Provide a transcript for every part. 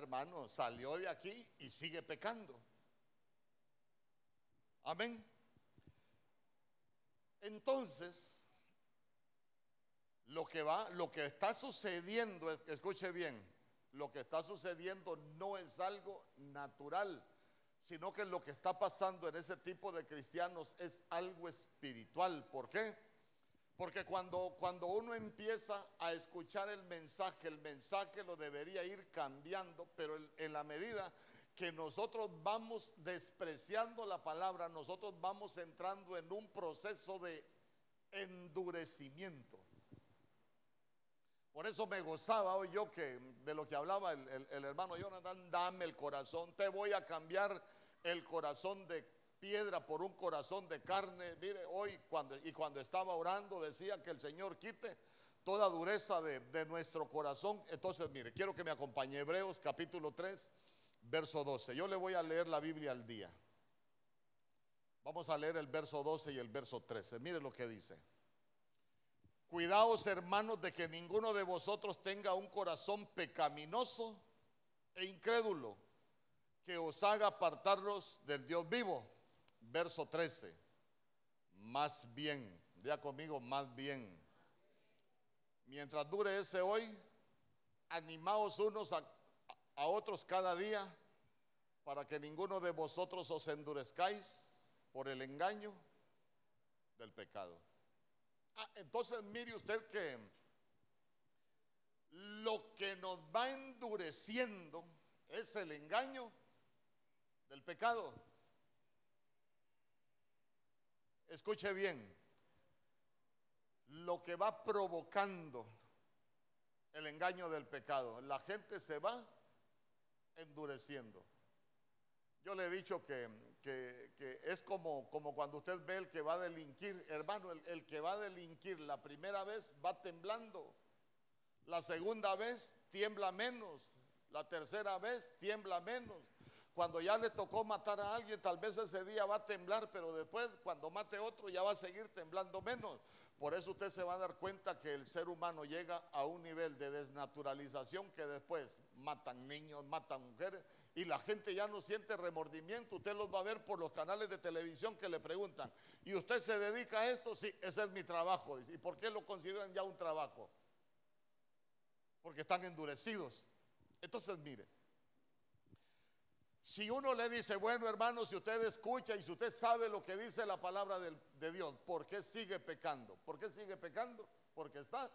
hermano, salió de aquí y sigue pecando. Amén. Entonces, lo que va, lo que está sucediendo, escuche bien, lo que está sucediendo no es algo natural, sino que lo que está pasando en ese tipo de cristianos es algo espiritual. ¿Por qué? Porque cuando, cuando uno empieza a escuchar el mensaje, el mensaje lo debería ir cambiando, pero en la medida que nosotros vamos despreciando la palabra, nosotros vamos entrando en un proceso de endurecimiento. Por eso me gozaba hoy yo que de lo que hablaba el, hermano Jonathan, dame el corazón, te voy a cambiar el corazón de piedra por un corazón de carne. Mire, hoy cuando, y cuando estaba orando decía que el Señor quite toda dureza de, de nuestro corazón. Entonces, mire, quiero que me acompañe Hebreos capítulo 3, verso 12. Yo le voy a leer la Biblia al día. Vamos a leer el verso 12 y el verso 13. Mire lo que dice. Cuidaos hermanos de que ninguno de vosotros tenga un corazón pecaminoso e incrédulo que os haga apartarlos del Dios vivo. Verso 13. Más bien, ya conmigo, más bien. Mientras dure ese hoy, animaos unos a, a otros cada día para que ninguno de vosotros os endurezcáis por el engaño del pecado. Ah, entonces mire usted que lo que nos va endureciendo es el engaño del pecado. Escuche bien, lo que va provocando el engaño del pecado, la gente se va endureciendo. Yo le he dicho que, es como, como, cuando usted ve el que va a delinquir, hermano, el que va a delinquir la primera vez va temblando, la segunda vez tiembla menos, la tercera vez tiembla menos. Cuando ya le tocó matar a alguien, tal vez ese día va a temblar, pero después cuando mate otro ya va a seguir temblando menos. Por eso usted se va a dar cuenta que el ser humano llega a un nivel de desnaturalización que después matan niños, matan mujeres y la gente ya no siente remordimiento. Usted los va a ver por los canales de televisión que le preguntan, ¿y usted se dedica a esto? Sí, ese es mi trabajo. ¿Y por qué lo consideran ya un trabajo? Porque están endurecidos. Entonces, mire, si uno le dice, bueno hermano, si usted escucha y si usted sabe lo que dice la palabra de, Dios, ¿por qué sigue pecando? ¿Por qué sigue pecando? Porque está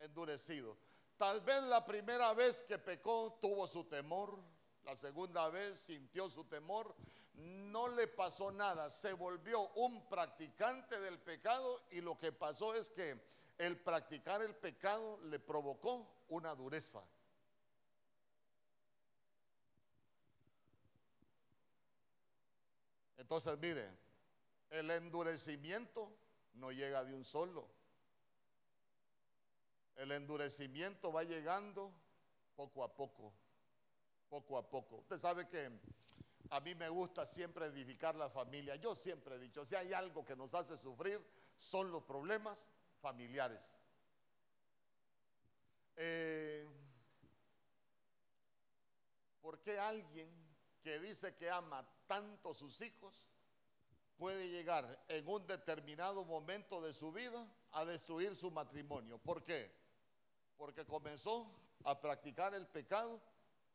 endurecido. Tal vez la primera vez que pecó tuvo su temor, la segunda vez sintió su temor, no le pasó nada, se volvió un practicante del pecado y lo que pasó es que el practicar el pecado le provocó una dureza. Entonces, mire, el endurecimiento no llega de un solo. El endurecimiento va llegando poco a poco, poco a poco. Usted sabe que a mí me gusta siempre edificar la familia. Yo siempre he dicho, si hay algo que nos hace sufrir, son los problemas familiares. Eh, ¿Por qué alguien que dice que ama tanto sus hijos puede llegar en un determinado momento de su vida a destruir su matrimonio. ¿Por qué? Porque comenzó a practicar el pecado,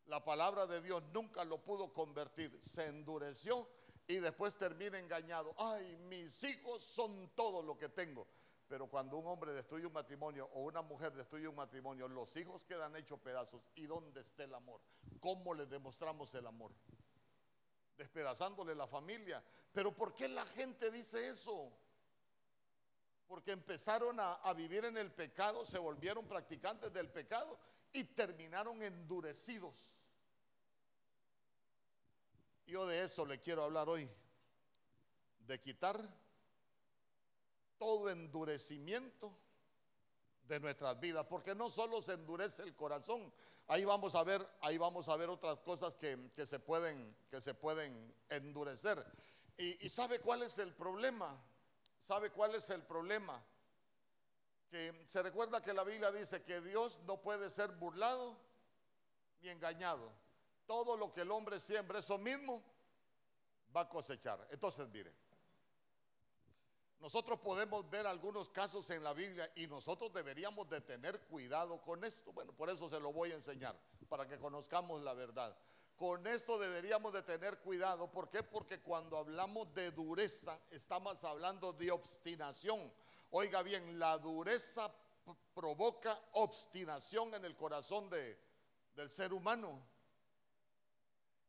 la palabra de Dios nunca lo pudo convertir, se endureció y después termina engañado. Ay, mis hijos son todo lo que tengo. Pero cuando un hombre destruye un matrimonio o una mujer destruye un matrimonio, los hijos quedan hechos pedazos. ¿Y dónde está el amor? ¿Cómo le demostramos el amor? Despedazándole la familia. Pero ¿por qué la gente dice eso? Porque empezaron a, vivir en el pecado, se volvieron practicantes del pecado y terminaron endurecidos. Yo de eso le quiero hablar hoy, de quitar todo endurecimiento de nuestras vidas, porque no solo se endurece el corazón, ahí vamos a ver, ahí vamos a ver otras cosas que, se, pueden, que se pueden endurecer. Y, sabe cuál es el problema, sabe cuál es el problema, que se recuerda que la Biblia dice que Dios no puede ser burlado ni engañado. Todo lo que el hombre siembra, eso mismo va a cosechar. Entonces, mire, nosotros podemos ver algunos casos en la Biblia y nosotros deberíamos de tener cuidado con esto. Bueno, por eso se lo voy a enseñar, para que conozcamos la verdad. Con esto deberíamos de tener cuidado. ¿Por qué? Porque cuando hablamos de dureza, estamos hablando de obstinación. Oiga bien, la dureza provoca obstinación en el corazón de, del ser humano.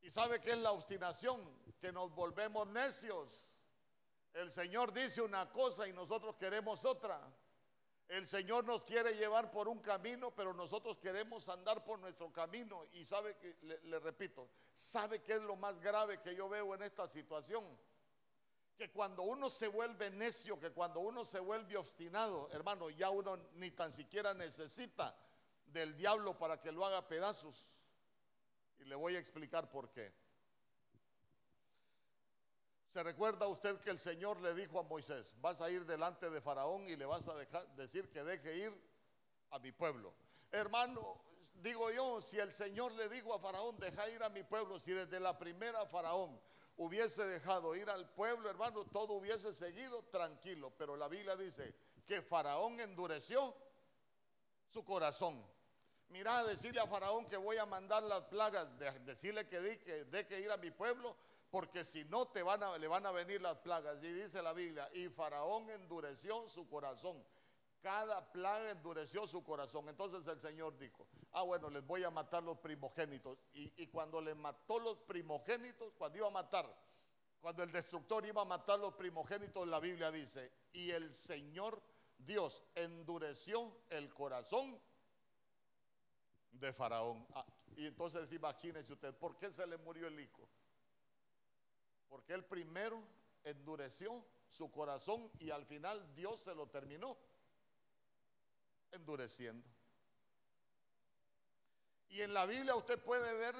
¿Y sabe qué es la obstinación? Que nos volvemos necios. El Señor dice una cosa y nosotros queremos otra. El Señor nos quiere llevar por un camino, pero nosotros queremos andar por nuestro camino. Y sabe que, le, repito, ¿sabe qué es lo más grave que yo veo en esta situación? que cuando uno se vuelve necio, que cuando uno se vuelve obstinado, hermano, ya uno ni tan siquiera necesita del diablo para que lo haga pedazos. Y le voy a explicar por qué. ¿Se recuerda usted que el Señor le dijo a Moisés, vas a ir delante de Faraón y le vas a dejar, decir que deje ir a mi pueblo? Hermano, digo yo, si el Señor le dijo a Faraón, deja ir a mi pueblo, si desde la primera Faraón hubiese dejado ir al pueblo, hermano, todo hubiese seguido tranquilo. Pero la Biblia dice que Faraón endureció su corazón. Mira, decirle a Faraón que voy a mandar las plagas, decirle que, deje ir a mi pueblo, porque si no te van a, le van a venir las plagas. Y dice la Biblia, y Faraón endureció su corazón. Cada plaga endureció su corazón. Entonces el Señor dijo, ah, bueno, les voy a matar los primogénitos. Y, cuando le mató los primogénitos, cuando iba a matar, cuando el destructor iba a matar los primogénitos, la Biblia dice, y el Señor Dios endureció el corazón de Faraón. Ah, y entonces imagínese usted, ¿por qué se le murió el hijo? Porque él primero endureció su corazón y al final Dios se lo terminó endureciendo. Y en la Biblia usted puede ver,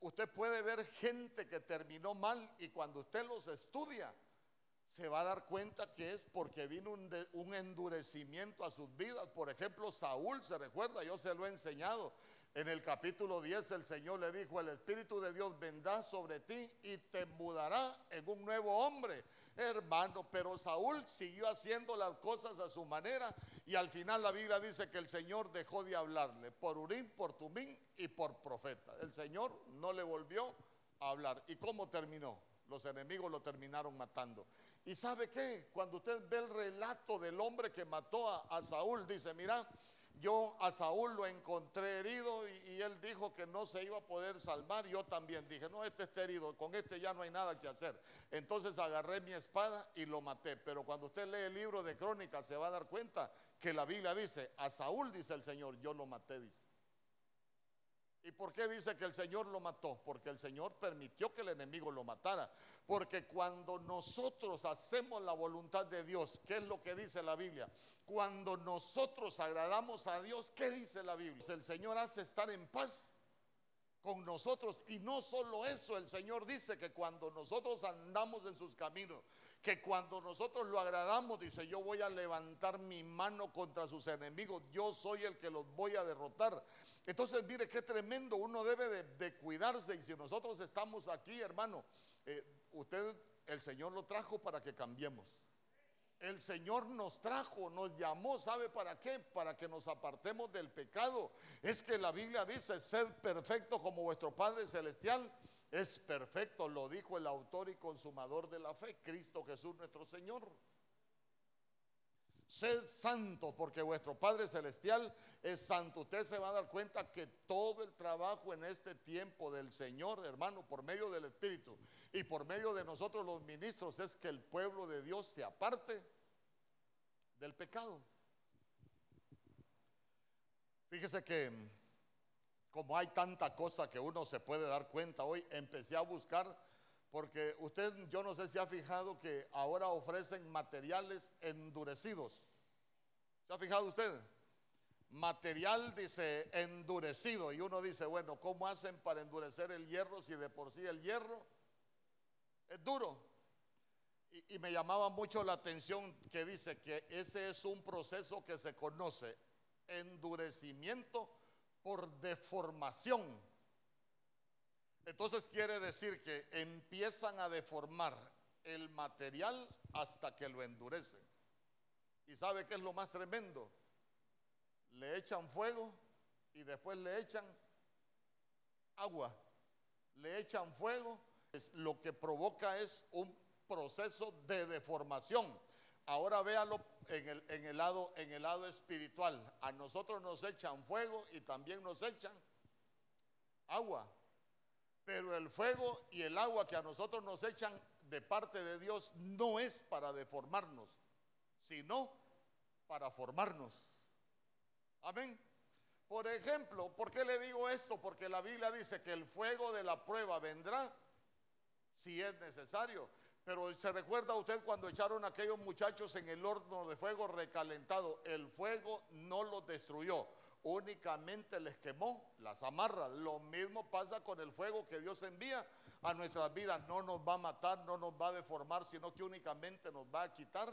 usted puede ver gente que terminó mal y cuando usted los estudia, se va a dar cuenta que es porque vino un, un, endurecimiento a sus vidas. Por ejemplo, Saúl, se recuerda, yo se lo he enseñado. En el capítulo 10 el Señor le dijo, el Espíritu de Dios vendrá sobre ti y te mudará en un nuevo hombre. Hermano, pero Saúl siguió haciendo las cosas a su manera y al final la Biblia dice que el Señor dejó de hablarle por Urín, por Tumín y por profeta. El Señor no le volvió a hablar. ¿Y cómo terminó? Los enemigos lo terminaron matando. ¿Y sabe qué? Cuando usted ve el relato del hombre que mató a, a Saúl, dice, mira, yo a Saúl lo encontré herido y, él dijo que no se iba a poder salvar. Yo también dije, no, este está herido, con este ya no hay nada que hacer. Entonces agarré mi espada y lo maté. Pero cuando usted lee el libro de crónicas se va a dar cuenta que la Biblia dice, a Saúl dice el Señor, yo lo maté, dice. ¿Y por qué dice que el Señor lo mató? Porque el Señor permitió que el enemigo lo matara. Porque cuando nosotros hacemos la voluntad de Dios, ¿qué es lo que dice la Biblia? Cuando nosotros agradamos a Dios, ¿qué dice la Biblia? El Señor hace estar en paz con nosotros. Y no solo eso, el Señor dice que cuando nosotros andamos en sus caminos, que cuando nosotros lo agradamos, dice, yo voy a levantar mi mano contra sus enemigos, yo soy el que los voy a derrotar. Entonces, mire qué tremendo, uno debe de, cuidarse y si nosotros estamos aquí, hermano, eh, usted, el Señor lo trajo para que cambiemos. El Señor nos trajo, nos llamó, ¿sabe para qué? Para que nos apartemos del pecado. Es que la Biblia dice, sed perfecto como vuestro Padre Celestial es perfecto, lo dijo el autor y consumador de la fe, Cristo Jesús nuestro Señor. Sed santo porque vuestro Padre Celestial es santo. Usted se va a dar cuenta que todo el trabajo en este tiempo del Señor, hermano, por medio del Espíritu y por medio de nosotros los ministros, es que el pueblo de Dios se aparte del pecado. Fíjese que como hay tanta cosa que uno se puede dar cuenta hoy, empecé a buscar porque usted, yo no sé si ha fijado que ahora ofrecen materiales endurecidos. ¿Se ha fijado usted? Material dice endurecido y uno dice, bueno, ¿cómo hacen para endurecer el hierro si de por sí el hierro es duro? Y, me llamaba mucho la atención que dice que ese es un proceso que se conoce endurecimiento por deformación. Entonces quiere decir que empiezan a deformar el material hasta que lo endurecen. ¿Y sabe qué es lo más tremendo? Le echan fuego y después le echan agua. Le echan fuego. lo que provoca es un proceso de deformación. Ahora véalo en el, en el, lado, en el lado espiritual. A nosotros nos echan fuego y también nos echan agua. Pero el fuego y el agua que a nosotros nos echan de parte de Dios no es para deformarnos, sino para formarnos. Amén. Por ejemplo, ¿por qué le digo esto? Porque la Biblia dice que el fuego de la prueba vendrá si es necesario. Pero se recuerda usted cuando echaron a aquellos muchachos en el horno de fuego recalentado, el fuego no los destruyó, únicamente les quemó las amarras. Lo mismo pasa con el fuego que Dios envía a nuestras vidas. No nos va a matar, no nos va a deformar, sino que únicamente nos va a quitar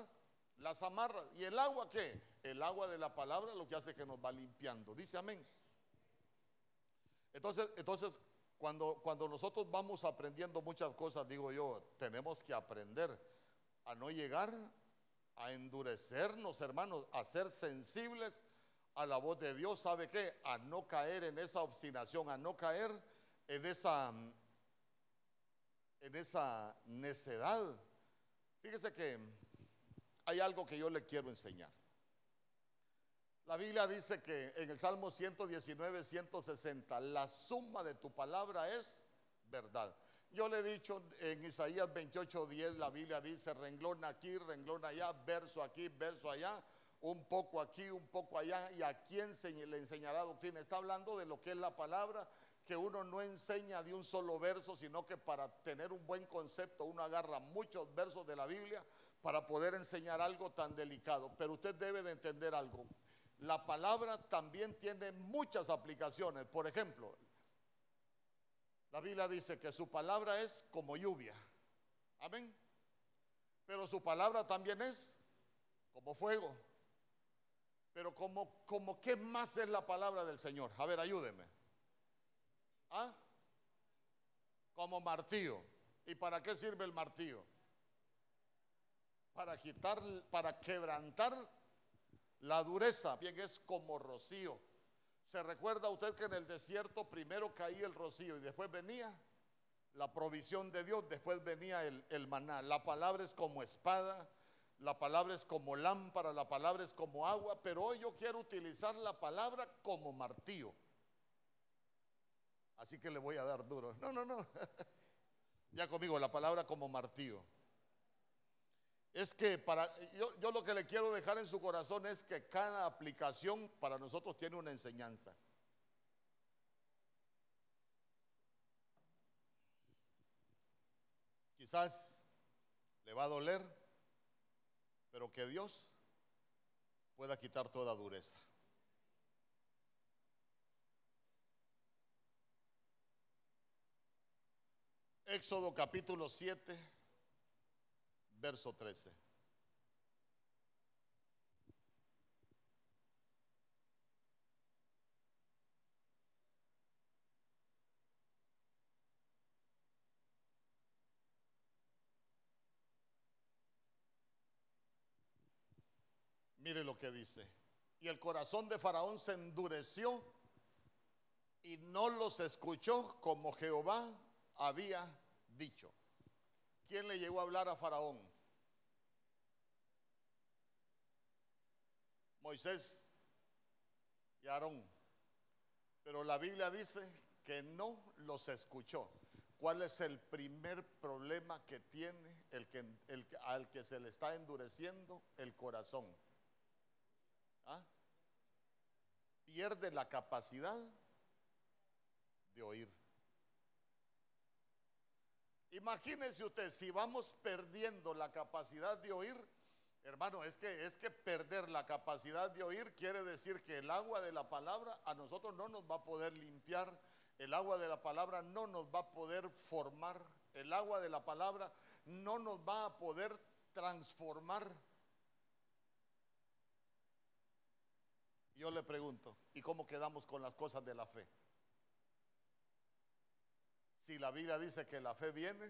las amarras. ¿Y el agua qué? El agua de la palabra lo que hace que nos va limpiando. Dice amén. Entonces, entonces cuando, cuando nosotros vamos aprendiendo muchas cosas, digo yo, tenemos que aprender a no llegar a endurecernos, hermanos, a ser sensibles a la voz de Dios. ¿Sabe qué? A no caer en esa obstinación, a no caer en esa, en esa necedad. Fíjese que hay algo que yo le quiero enseñar. La Biblia dice que en el Salmo 119, 160, la suma de tu palabra es verdad. Yo le he dicho en Isaías 28, 10, la Biblia dice renglón aquí, renglón allá, verso aquí, verso allá, un poco aquí, un poco allá, y a quién le enseñará doctrina. Está hablando de lo que es la palabra, que uno no enseña de un solo verso, sino que para tener un buen concepto uno agarra muchos versos de la Biblia para poder enseñar algo tan delicado. Pero usted debe de entender algo. La palabra también tiene muchas aplicaciones. Por ejemplo, la Biblia dice que su palabra es como lluvia. Amén. Pero su palabra también es como fuego. Pero como, como qué más es la palabra del Señor. A ver, ayúdeme. ¿Ah? Como martillo. ¿Y para qué sirve el martillo? para quitar, para quebrantar la dureza. Bien, es como rocío. ¿Se recuerda usted que en el desierto primero caía el rocío y después venía la provisión de Dios, después venía el, el maná? La palabra es como espada, la palabra es como lámpara, la palabra es como agua, pero hoy yo quiero utilizar la palabra como martillo. Así que le voy a dar duro. No, no, no. ya conmigo, la palabra como martillo es que para yo, yo, lo que le quiero dejar en su corazón es que cada aplicación para nosotros tiene una enseñanza. Quizás le va a doler, pero que Dios pueda quitar toda dureza. Éxodo capítulo 7 verso 13. Mire lo que dice. Y el corazón de Faraón se endureció y no los escuchó como Jehová había dicho. ¿Quién le llegó a hablar a Faraón? Moisés y Aarón. Pero la Biblia dice que no los escuchó. ¿Cuál es el primer problema que tiene el que, al que se le está endureciendo el corazón? ¿Ah? Pierde la capacidad de oír. Imagínese usted, si vamos perdiendo la capacidad de oír, hermano, es que es que perder la capacidad de oír quiere decir que el agua de la palabra a nosotros no nos va a poder limpiar, el agua de la palabra no nos va a poder formar, el agua de la palabra no nos va a poder transformar. Yo le pregunto, ¿y cómo quedamos con las cosas de la fe? Si la Biblia dice que la fe viene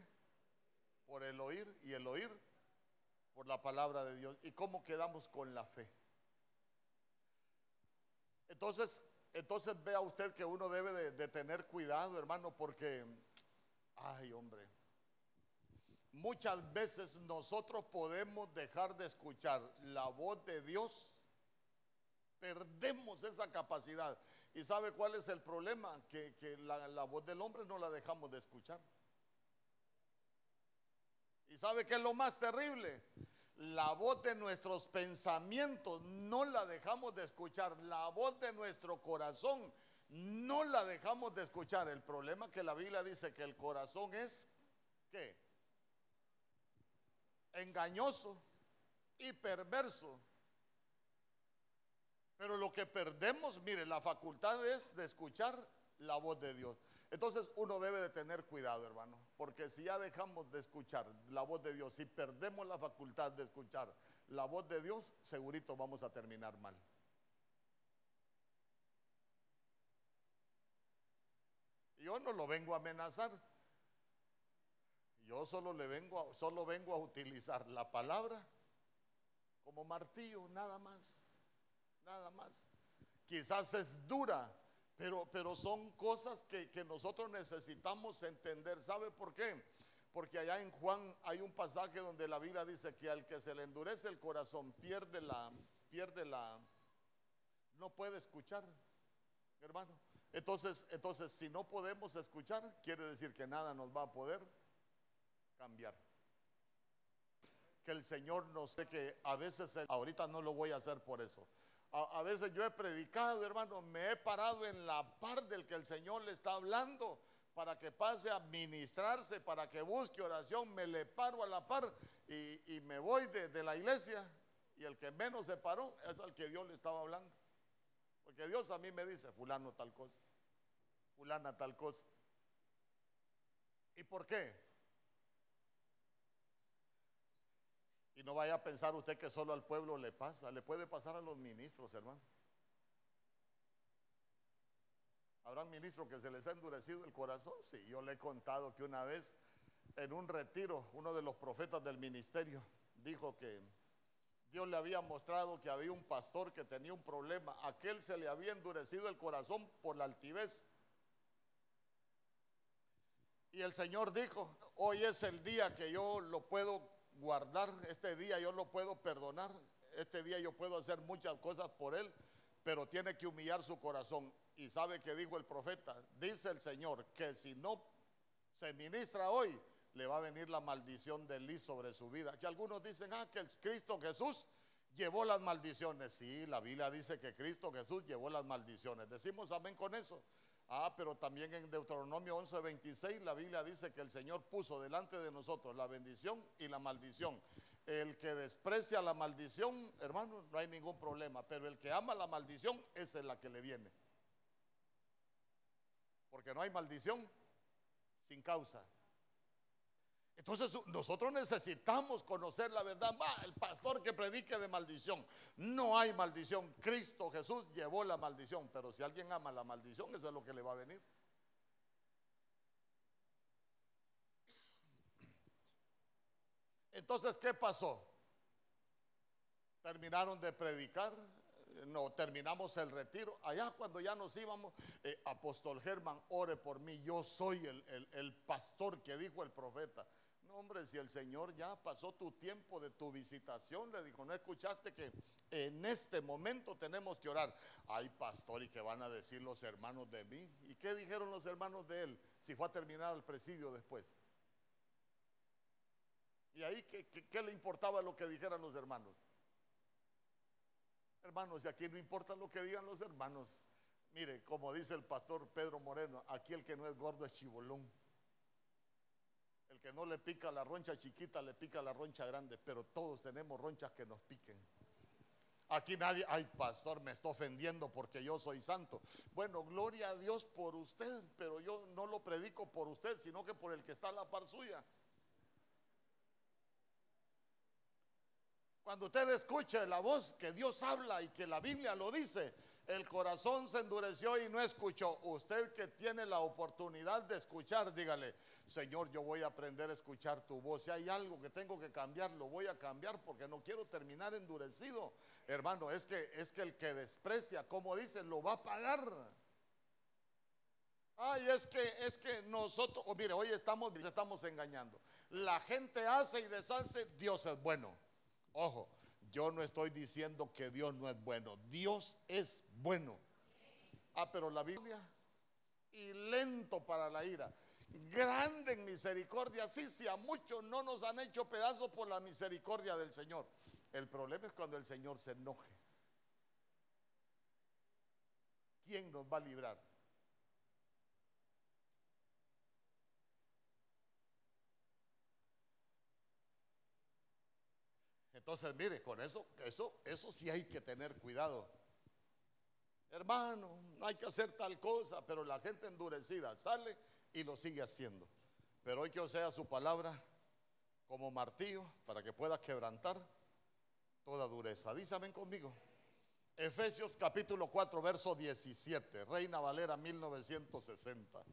por el oír y el oír por la palabra de Dios. ¿Y cómo quedamos con la fe? Entonces, entonces vea usted que uno debe de, de tener cuidado, hermano, porque, ay hombre, muchas veces nosotros podemos dejar de escuchar la voz de Dios, perdemos esa capacidad. ¿Y sabe cuál es el problema? Que, que la, la voz del hombre no la dejamos de escuchar. ¿Y sabe qué es lo más terrible? La voz de nuestros pensamientos no la dejamos de escuchar. La voz de nuestro corazón no la dejamos de escuchar. El problema es que la Biblia dice que el corazón es, ¿qué? Engañoso y perverso. Pero lo que perdemos, mire, la facultad es de escuchar la voz de Dios. Entonces uno debe de tener cuidado, hermano, porque si ya dejamos de escuchar la voz de Dios, si perdemos la facultad de escuchar la voz de Dios, segurito vamos a terminar mal. Yo no lo vengo a amenazar. Yo solo le vengo a, solo vengo a utilizar la palabra como martillo, nada más. Nada más. Quizás es dura, pero, pero son cosas que, que nosotros necesitamos entender. ¿Sabe por qué? Porque allá en Juan hay un pasaje donde la Biblia dice que al que se le endurece el corazón pierde la, pierde la, no puede escuchar, hermano. Entonces, entonces, si no podemos escuchar, quiere decir que nada nos va a poder cambiar. Que el Señor nos sé que a veces, ahorita no lo voy a hacer por eso. A, veces yo he predicado, hermano, me he parado en la par del que el Señor le está hablando para que pase a ministrarse, para que busque oración, me le paro a la par y, y me voy de, de, la iglesia y el que menos se paró es al que Dios le estaba hablando. Porque Dios a mí me dice, fulano tal cosa, fulana tal cosa. ¿Y por qué? Y no vaya a pensar usted que solo al pueblo le pasa, le puede pasar a los ministros, hermano. ¿Habrán ministros que se les ha endurecido el corazón? Sí, yo le he contado que una vez en un retiro, uno de los profetas del ministerio dijo que Dios le había mostrado que había un pastor que tenía un problema. Aquel se le había endurecido el corazón por la altivez. Y el Señor dijo, hoy es el día que yo lo puedo guardar, este día yo lo puedo perdonar, este día yo puedo hacer muchas cosas por él, pero tiene que humillar su corazón. Y sabe que dijo el profeta, dice el Señor, que si no se ministra hoy, le va a venir la maldición de Liz sobre su vida. Que algunos dicen, ah, que el Cristo Jesús llevó las maldiciones. Sí, la Biblia dice que Cristo Jesús llevó las maldiciones. Decimos amén con eso. Ah, pero también en Deuteronomio 11:26 la Biblia dice que el Señor puso delante de nosotros la bendición y la maldición. El que desprecia la maldición, hermano, no hay ningún problema, pero el que ama la maldición, esa es la que le viene. Porque no hay maldición sin causa. Entonces nosotros necesitamos conocer la verdad. Va, el pastor que predique de maldición. No hay maldición. Cristo Jesús llevó la maldición. Pero si alguien ama la maldición, eso es lo que le va a venir. Entonces, ¿qué pasó? Terminaron de predicar. No, terminamos el retiro. Allá cuando ya nos íbamos, eh, apóstol Germán, ore por mí. Yo soy el, el, el pastor que dijo el profeta hombre, si el Señor ya pasó tu tiempo de tu visitación, le dijo, ¿no escuchaste que en este momento tenemos que orar? Ay, pastor, ¿y qué van a decir los hermanos de mí? ¿Y qué dijeron los hermanos de él si fue a terminar el presidio después? ¿Y ahí qué, qué, qué le importaba lo que dijeran los hermanos? Hermanos, y aquí no importa lo que digan los hermanos. Mire, como dice el pastor Pedro Moreno, aquí el que no es gordo es chibolón. El que no le pica la roncha chiquita, le pica la roncha grande, pero todos tenemos ronchas que nos piquen. Aquí nadie, ay pastor, me está ofendiendo porque yo soy santo. Bueno, gloria a Dios por usted, pero yo no lo predico por usted, sino que por el que está a la par suya. Cuando usted escuche la voz que Dios habla y que la Biblia lo dice, el corazón se endureció y no escuchó. Usted que tiene la oportunidad de escuchar, dígale, Señor, yo voy a aprender a escuchar tu voz. Si hay algo que tengo que cambiar, lo voy a cambiar porque no quiero terminar endurecido. Hermano, es que es que el que desprecia, como dice, lo va a pagar. Ay, es que es que nosotros, oh, mire, hoy estamos estamos engañando. La gente hace y deshace, Dios es bueno. Ojo, yo no estoy diciendo que Dios no es bueno. Dios es bueno. Ah, pero la Biblia y lento para la ira, grande en misericordia. Sí, sí, a muchos no nos han hecho pedazos por la misericordia del Señor. El problema es cuando el Señor se enoje. ¿Quién nos va a librar? Entonces, mire, con eso, eso, eso sí hay que tener cuidado. Hermano, no hay que hacer tal cosa, pero la gente endurecida sale y lo sigue haciendo. Pero hoy que os sea su palabra como martillo para que pueda quebrantar toda dureza. Dísame conmigo. Efesios capítulo 4, verso 17, Reina Valera 1960.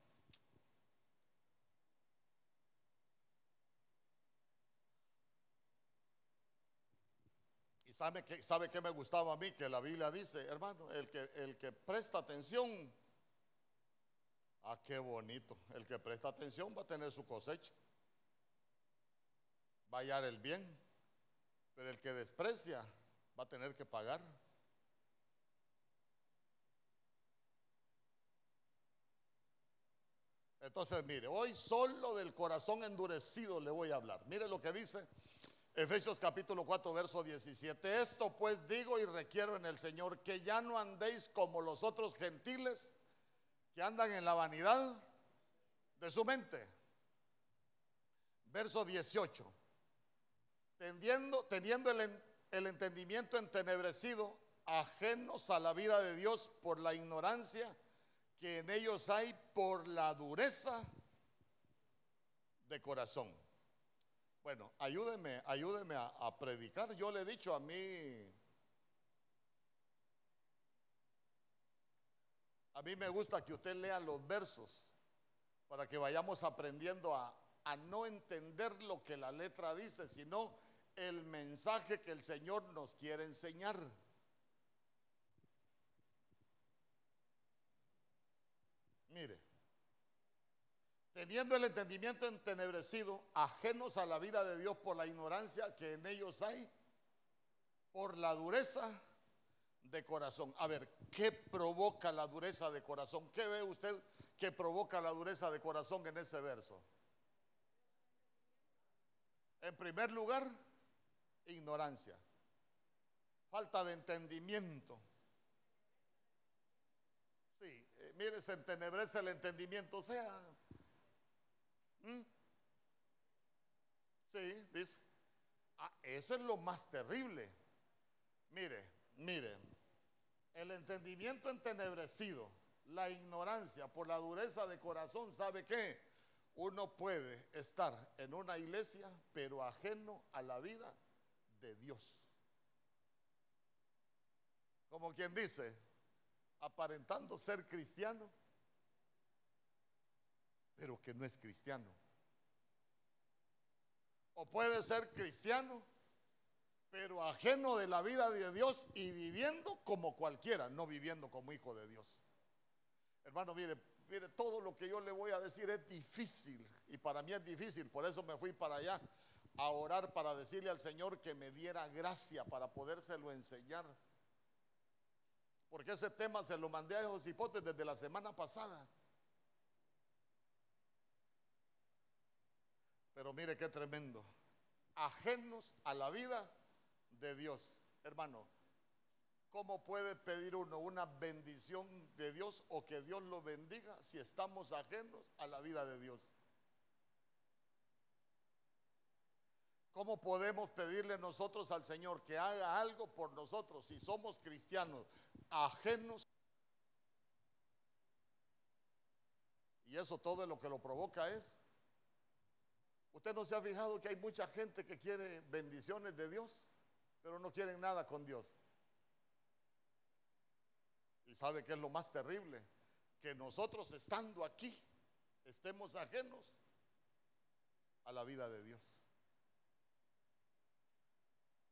¿Sabe qué, ¿Sabe qué me gustaba a mí? Que la Biblia dice, hermano, el que, el que presta atención, ah, qué bonito, el que presta atención va a tener su cosecha, va a hallar el bien, pero el que desprecia va a tener que pagar. Entonces, mire, hoy solo del corazón endurecido le voy a hablar. Mire lo que dice Efesios capítulo 4, verso 17. Esto pues digo y requiero en el Señor que ya no andéis como los otros gentiles que andan en la vanidad de su mente. Verso 18. Teniendo, teniendo el, el entendimiento entenebrecido, ajenos a la vida de Dios por la ignorancia que en ellos hay por la dureza de corazón. Bueno, ayúdeme, ayúdeme a, predicar. Yo le he dicho a mí, a mí me gusta que usted lea los versos para que vayamos aprendiendo a, no entender lo que la letra dice, sino el mensaje que el Señor nos quiere enseñar. Mire, teniendo el entendimiento entenebrecido, ajenos a la vida de Dios por la ignorancia que en ellos hay, por la dureza de corazón. A ver, ¿qué provoca la dureza de corazón? ¿Qué ve usted que provoca la dureza de corazón en ese verso? En primer lugar, ignorancia, falta de entendimiento. Sí, eh, mire, se entenebrece el entendimiento, o sea, ¿Mm? Sí, dice. Ah, eso es lo más terrible. Mire, mire, el entendimiento entenebrecido, la ignorancia por la dureza de corazón, ¿sabe qué? Uno puede estar en una iglesia, pero ajeno a la vida de Dios. Como quien dice, aparentando ser cristiano, pero que no es cristiano. O puede ser cristiano, pero ajeno de la vida de Dios y viviendo como cualquiera, no viviendo como hijo de Dios. Hermano, mire, mire, todo lo que yo le voy a decir es difícil y para mí es difícil, por eso me fui para allá a orar para decirle al Señor que me diera gracia para podérselo enseñar. Porque ese tema se lo mandé a Josipote desde la semana pasada. Pero mire qué tremendo. Ajenos a la vida de Dios. Hermano, ¿cómo puede pedir uno una bendición de Dios o que Dios lo bendiga si estamos ajenos a la vida de Dios? ¿Cómo podemos pedirle nosotros al Señor que haga algo por nosotros si somos cristianos ajenos? Y eso todo lo que lo provoca es ¿Usted no se ha fijado que hay mucha gente que quiere bendiciones de Dios, pero no quieren nada con Dios? Y sabe que es lo más terrible, que nosotros estando aquí estemos ajenos a la vida de Dios.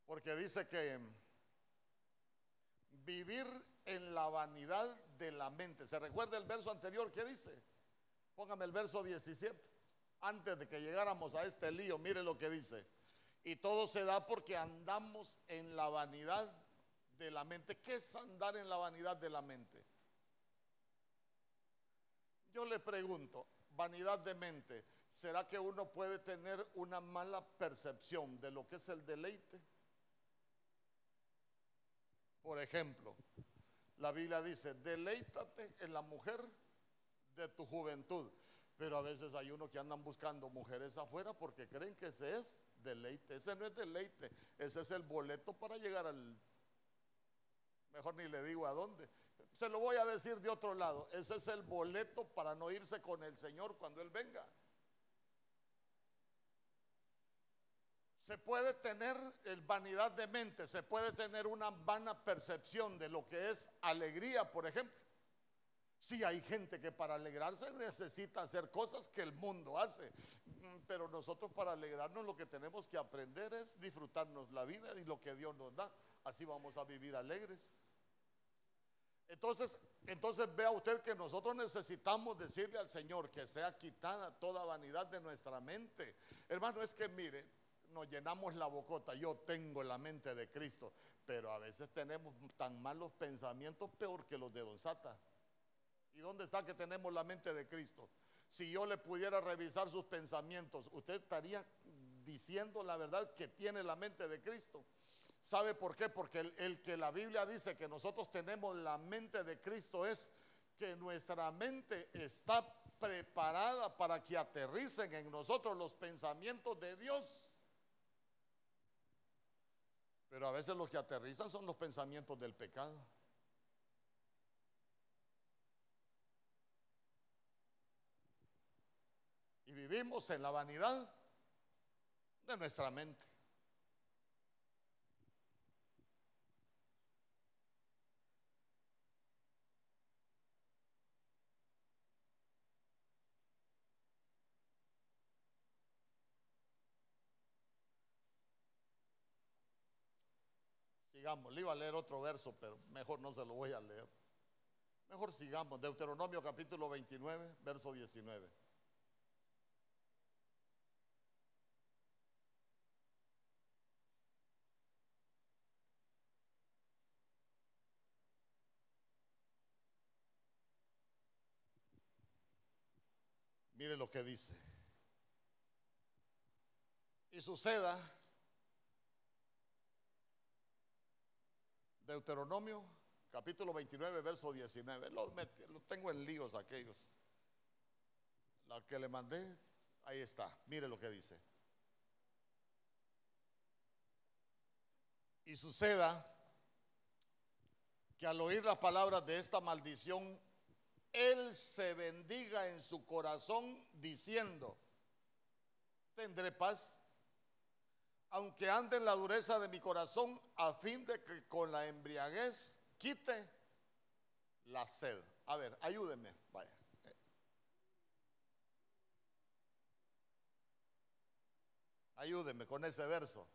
Porque dice que vivir en la vanidad de la mente. ¿Se recuerda el verso anterior que dice? Póngame el verso 17. Antes de que llegáramos a este lío, mire lo que dice. Y todo se da porque andamos en la vanidad de la mente. ¿Qué es andar en la vanidad de la mente? Yo le pregunto, vanidad de mente, ¿será que uno puede tener una mala percepción de lo que es el deleite? Por ejemplo, la Biblia dice, deleítate en la mujer de tu juventud. Pero a veces hay uno que andan buscando mujeres afuera porque creen que ese es deleite. Ese no es deleite, ese es el boleto para llegar al... Mejor ni le digo a dónde. Se lo voy a decir de otro lado. Ese es el boleto para no irse con el Señor cuando Él venga. Se puede tener el vanidad de mente, se puede tener una vana percepción de lo que es alegría, por ejemplo. Si hay gente que para alegrarse necesita hacer cosas que el mundo hace, mm, pero nosotros para alegrarnos lo que tenemos que aprender es disfrutarnos la vida y lo que Dios nos da. Así vamos a vivir alegres. Entonces, entonces vea usted que nosotros necesitamos decirle al Señor que sea quitada toda vanidad de nuestra mente. Hermano, es que mire, nos llenamos la bocota, yo tengo la mente de Cristo, pero a veces tenemos tan malos pensamientos peor que los de Don Sata. ¿Y dónde está que tenemos la mente de Cristo? Si yo le pudiera revisar sus pensamientos, usted estaría diciendo la verdad que tiene la mente de Cristo. ¿Sabe por qué? Porque el, el, que la Biblia dice que nosotros tenemos la mente de Cristo es que nuestra mente está preparada para que aterricen en nosotros los pensamientos de Dios. Pero a veces los que aterrizan son los pensamientos del pecado. Vivimos en la vanidad de nuestra mente. sigamos. Le iba a leer otro verso, pero mejor no se lo voy a leer. Mejor sigamos. Deuteronomio capítulo 29, verso 19. Mire lo que dice. Y suceda Deuteronomio capítulo 29, verso 19. Los, tengo en líos aquellos. La que le mandé, ahí está. Mire lo que dice. Y suceda que al oír las palabras de esta maldición, él se bendiga en su corazón diciendo, tendré paz aunque ande en la dureza de mi corazón, a fin de que con la embriaguez quite la sed. A ver, ayúdenme, vaya. Ayúdenme con ese verso.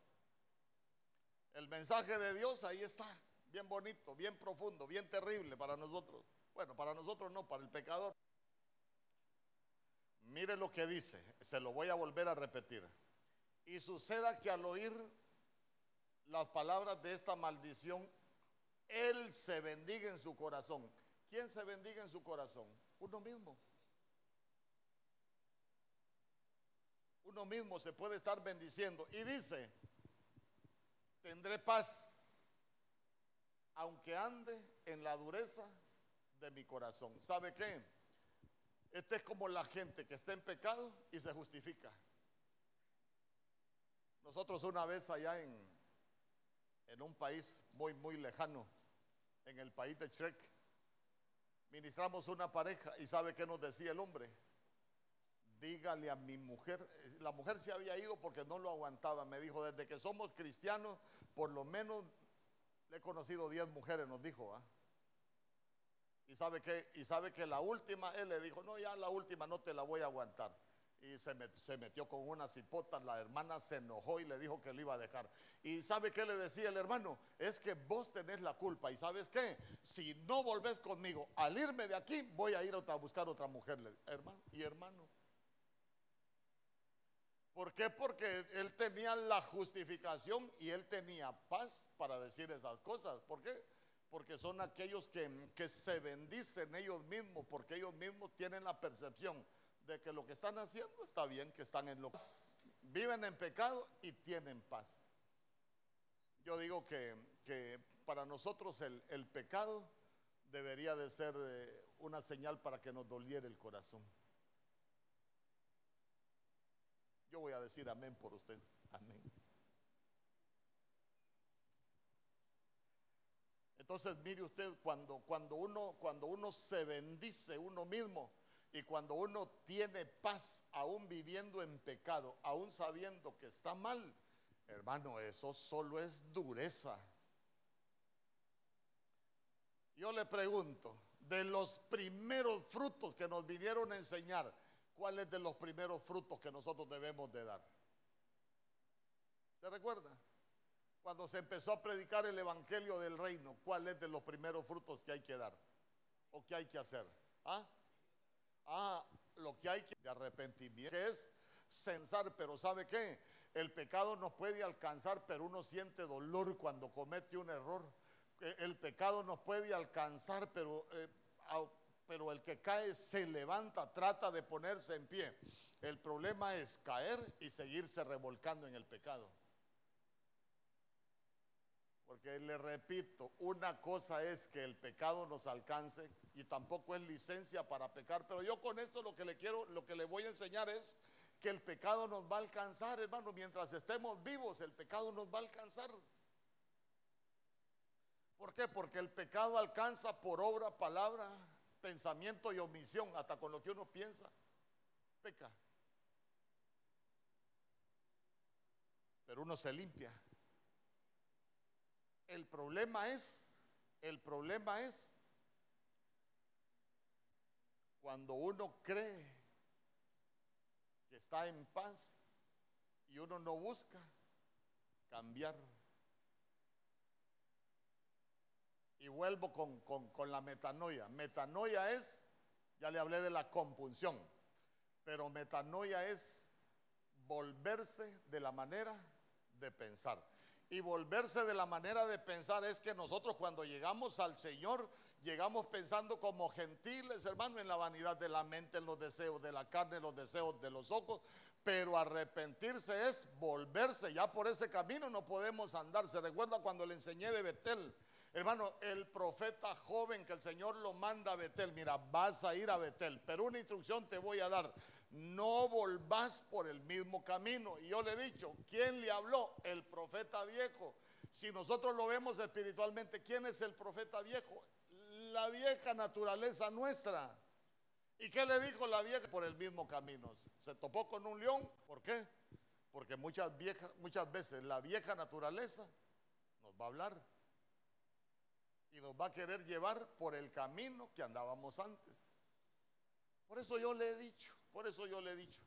El mensaje de Dios ahí está, bien bonito, bien profundo, bien terrible para nosotros. Bueno, para nosotros no, para el pecador. Mire lo que dice, se lo voy a volver a repetir. Y suceda que al oír las palabras de esta maldición, Él se bendiga en su corazón. ¿Quién se bendiga en su corazón? Uno mismo. Uno mismo se puede estar bendiciendo. Y dice, tendré paz, aunque ande en la dureza de mi corazón. ¿Sabe qué? Este es como la gente que está en pecado y se justifica. Nosotros una vez allá en, en un país muy, muy lejano, en el país de Shrek, ministramos una pareja y ¿sabe qué nos decía el hombre? Dígale a mi mujer, la mujer se había ido porque no lo aguantaba, me dijo, desde que somos cristianos, por lo menos le he conocido 10 mujeres, nos dijo. ¿ah? Y sabe que, y sabe que la última, él le dijo, no, ya la última no te la voy a aguantar. Y se, metió con una cipota, la hermana se enojó y le dijo que lo iba a dejar. Y sabe qué le decía el hermano, es que vos tenés la culpa. Y sabes qué, si no volvés conmigo, al irme de aquí, voy a ir a buscar otra mujer, hermano y hermano. ¿Por qué? Porque él tenía la justificación y él tenía paz para decir esas cosas. ¿Por qué? Porque son aquellos que, se bendicen ellos mismos, porque ellos mismos tienen la percepción de que lo que están haciendo está bien, que están en lo viven en pecado y tienen paz. Yo digo que, para nosotros el, pecado debería de ser eh, una señal para que nos doliera el corazón. Yo voy a decir amén por usted. Amén. Entonces, mire usted, cuando, cuando, uno, cuando uno se bendice uno mismo y cuando uno tiene paz, aún viviendo en pecado, aún sabiendo que está mal, hermano, eso solo es dureza. Yo le pregunto, de los primeros frutos que nos vinieron a enseñar, ¿cuál es de los primeros frutos que nosotros debemos de dar? ¿Se recuerda? Cuando se empezó a predicar el Evangelio del Reino, ¿cuál es de los primeros frutos que hay que dar? ¿O que hay que hacer? ¿Ah? Ah, lo que hay que de arrepentimiento, que es censar, pero ¿sabe qué? El pecado nos puede alcanzar, pero uno siente dolor cuando comete un error. Eh, el pecado nos puede alcanzar, pero, eh, pero el que cae se levanta, trata de ponerse en pie. El problema es caer y seguirse revolcando en el pecado. Porque le repito, una cosa es que el pecado nos alcance y tampoco es licencia para pecar, pero yo con esto lo que le quiero, lo que le voy a enseñar es que el pecado nos va a alcanzar, hermano, mientras estemos vivos, el pecado nos va a alcanzar. ¿Por qué? Porque el pecado alcanza por obra, palabra, pensamiento y omisión, hasta con lo que uno piensa, peca. Pero uno se limpia. El problema es, el problema es cuando uno cree que está en paz y uno no busca cambiar. Y vuelvo con, con, la metanoia. Metanoia es, ya le hablé de la compunción, pero metanoia es volverse de la manera de pensar y volverse de la manera de pensar es que nosotros cuando llegamos al Señor, llegamos pensando como gentiles, hermano, en la vanidad de la mente, en los deseos de la carne, en los deseos de los ojos, pero arrepentirse es volverse, ya por ese camino no podemos andar. Se recuerda cuando le enseñé de Betel, Hermano, el profeta joven que el Señor lo manda a Betel, mira, vas a ir a Betel, pero una instrucción te voy a dar, no volvás por el mismo camino. Y yo le he dicho, ¿quién le habló? El profeta viejo. Si nosotros lo vemos espiritualmente, ¿quién es el profeta viejo? La vieja naturaleza nuestra. ¿Y qué le dijo la vieja? Por el mismo camino. Se topó con un león. ¿Por qué? Porque muchas, viejas, muchas veces la vieja naturaleza nos va a hablar y nos va a querer llevar por el camino que andábamos antes. Por eso yo le he dicho, por eso yo le he dicho.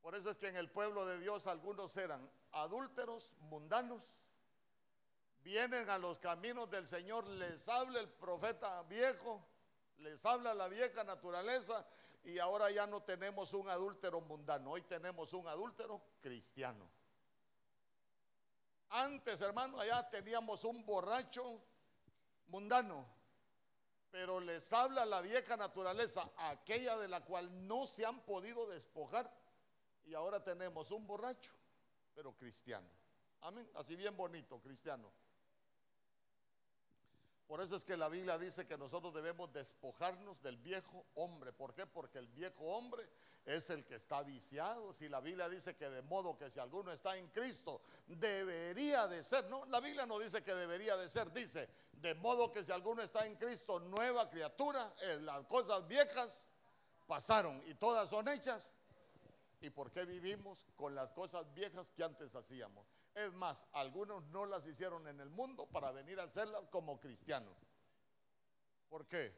Por eso es que en el pueblo de Dios algunos eran adúlteros, mundanos, vienen a los caminos del Señor, les habla el profeta viejo, les habla la vieja naturaleza y ahora ya no tenemos un adúltero mundano, hoy tenemos un adúltero cristiano. Antes, hermano, allá teníamos un borracho mundano, pero les habla la vieja naturaleza, aquella de la cual no se han podido despojar. Y ahora tenemos un borracho, pero cristiano. Amén. Así bien bonito, cristiano. Por eso es que la Biblia dice que nosotros debemos despojarnos del viejo hombre. ¿Por qué? Porque el viejo hombre es el que está viciado. Si la Biblia dice que de modo que si alguno está en Cristo, debería de ser. No, la Biblia no dice que debería de ser. Dice, de modo que si alguno está en Cristo, nueva criatura, eh, las cosas viejas pasaron y todas son hechas. ¿Y por qué vivimos con las cosas viejas que antes hacíamos? Es más, algunos no las hicieron en el mundo para venir a hacerlas como cristianos. ¿Por qué?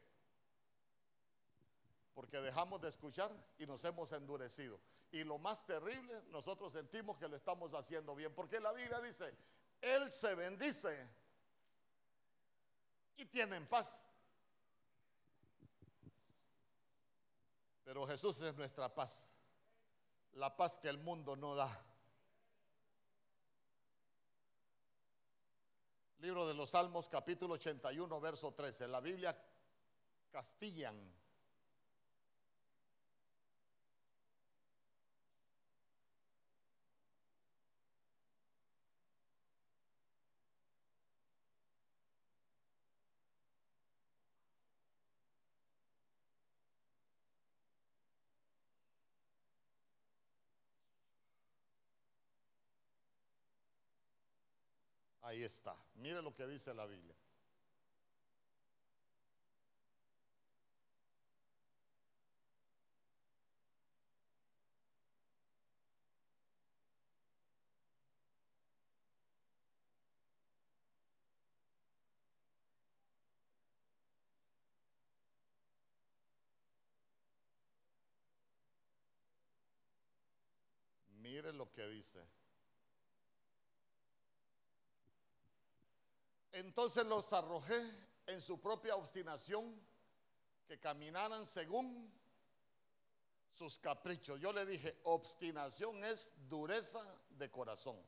Porque dejamos de escuchar y nos hemos endurecido. Y lo más terrible, nosotros sentimos que lo estamos haciendo bien. Porque la Biblia dice, Él se bendice y tienen paz. Pero Jesús es nuestra paz. La paz que el mundo no da. Libro de los Salmos capítulo 81 verso 13. La Biblia Castillan. Ahí está. Mire lo que dice la Biblia. Mire lo que dice. Entonces los arrojé en su propia obstinación, que caminaran según sus caprichos. Yo le dije, obstinación es dureza de corazón.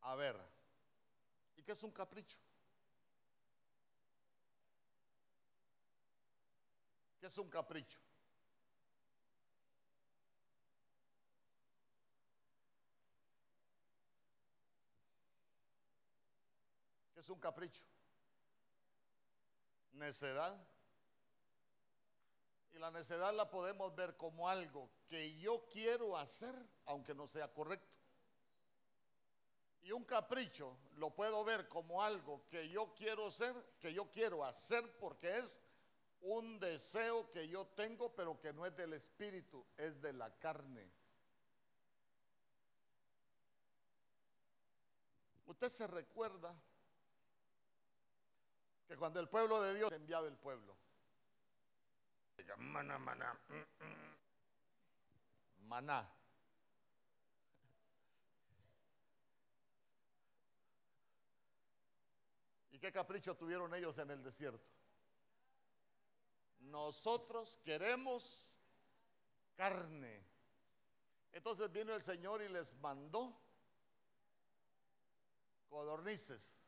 A ver, ¿y qué es un capricho? ¿Qué es un capricho? Es un capricho. Necedad. Y la necedad la podemos ver como algo que yo quiero hacer, aunque no sea correcto. Y un capricho lo puedo ver como algo que yo quiero ser, que yo quiero hacer porque es un deseo que yo tengo, pero que no es del espíritu, es de la carne. Usted se recuerda que cuando el pueblo de Dios enviaba el pueblo. Maná, maná. Mm, mm. Maná. ¿Y qué capricho tuvieron ellos en el desierto? Nosotros queremos carne. Entonces vino el Señor y les mandó codornices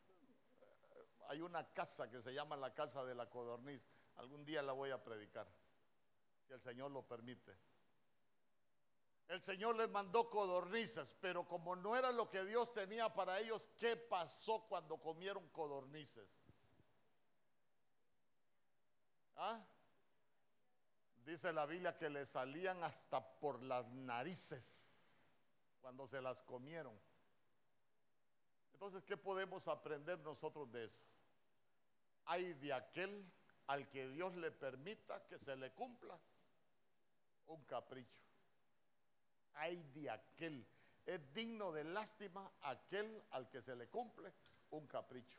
hay una casa que se llama la casa de la codorniz. Algún día la voy a predicar, si el Señor lo permite. El Señor les mandó codornices, pero como no era lo que Dios tenía para ellos, ¿qué pasó cuando comieron codornices? ¿Ah? Dice la Biblia que le salían hasta por las narices cuando se las comieron. Entonces, ¿qué podemos aprender nosotros de eso? Hay de aquel al que Dios le permita que se le cumpla un capricho. Hay de aquel. Es digno de lástima aquel al que se le cumple un capricho.